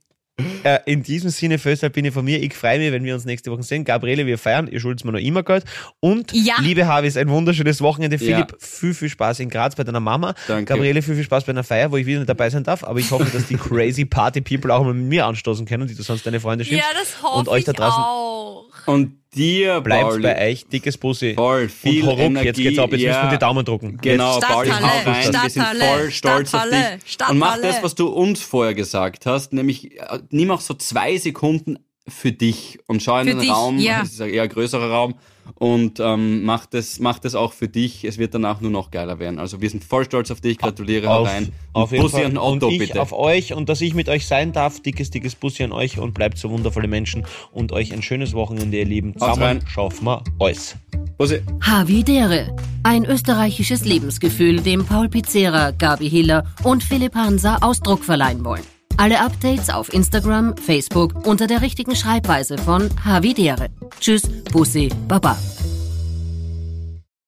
äh, in diesem Sinne, Föstalpine von mir. Ich freue mich, wenn wir uns nächste Woche sehen. Gabriele, wir feiern. Ihr schuldet mir noch immer Geld. Und Ja. liebe Harvis, ein wunderschönes Wochenende. Ja. Philipp, viel, viel Spaß in Graz bei deiner Mama. Danke. Gabriele, viel, viel Spaß bei einer Feier, wo ich wieder nicht dabei sein darf. Aber ich hoffe, dass die crazy Party People auch mal mit mir anstoßen können, die du sonst deine Freunde schimpfst. Ja, das hoffe Und euch da ich draußen auch. Und dir, bleibt Pauli, bei euch. Dickes Bussi. voll viel und Horuck, Energie. jetzt geht's ab. Jetzt ja. müssen wir die Daumen drucken. Genau. Pauli, Stadthalle, hau rein. Wir sind Stadthalle, voll stolz auf Stadthalle, dich. Und mach Stadthalle. das, was du uns vorher gesagt hast, nämlich äh, nimm auch so zwei Sekunden für dich und schau in Für den dich, Raum, ja. das ist ein eher größerer Raum und ähm, mach, das, mach das auch für dich. Es wird danach nur noch geiler werden. Also wir sind voll stolz auf dich, gratuliere, hau auf, rein. auf Und jeden Bussi Fall. an Otto, und ich bitte. auf euch und dass ich mit euch sein darf. Dickes, dickes Bussi an euch und bleibt so wundervolle Menschen und euch ein schönes Wochenende, ihr Lieben. Zusammen schaffen wir alles. Bussi. Havidere. Ein österreichisches Lebensgefühl, dem Paul Pizzera, Gabi Hiller und Philipp Hansa Ausdruck verleihen wollen. Alle Updates auf Instagram, Facebook unter der richtigen Schreibweise von Havidere. Tschüss, Bussi, Baba.